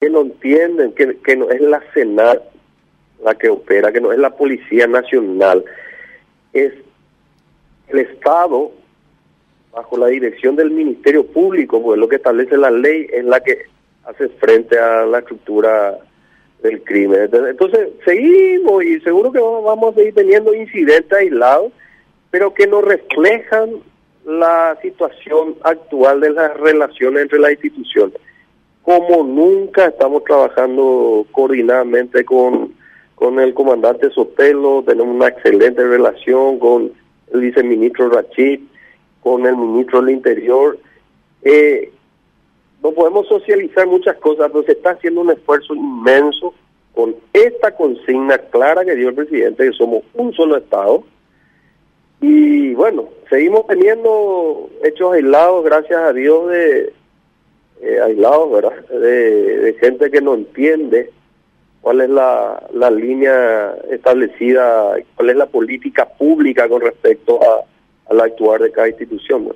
que no entienden que, que no es la Senat la que opera, que no es la Policía Nacional, es el Estado bajo la dirección del Ministerio Público, pues lo que establece la ley es la que hace frente a la estructura del crimen. Entonces, seguimos y seguro que vamos a seguir teniendo incidentes aislados, pero que no reflejan la situación actual de las relaciones entre las instituciones. Como nunca estamos trabajando coordinadamente con, con el comandante Sotelo, tenemos una excelente relación con el viceministro Rachid, con el ministro del Interior. Eh, no podemos socializar muchas cosas, pero se está haciendo un esfuerzo inmenso con esta consigna clara que dio el presidente, que somos un solo Estado. Y bueno, seguimos teniendo hechos aislados, gracias a Dios, de aislados, ¿verdad? De, gente que no entiende cuál es la, la línea establecida, cuál es la política pública con respecto a, al actuar de cada institución.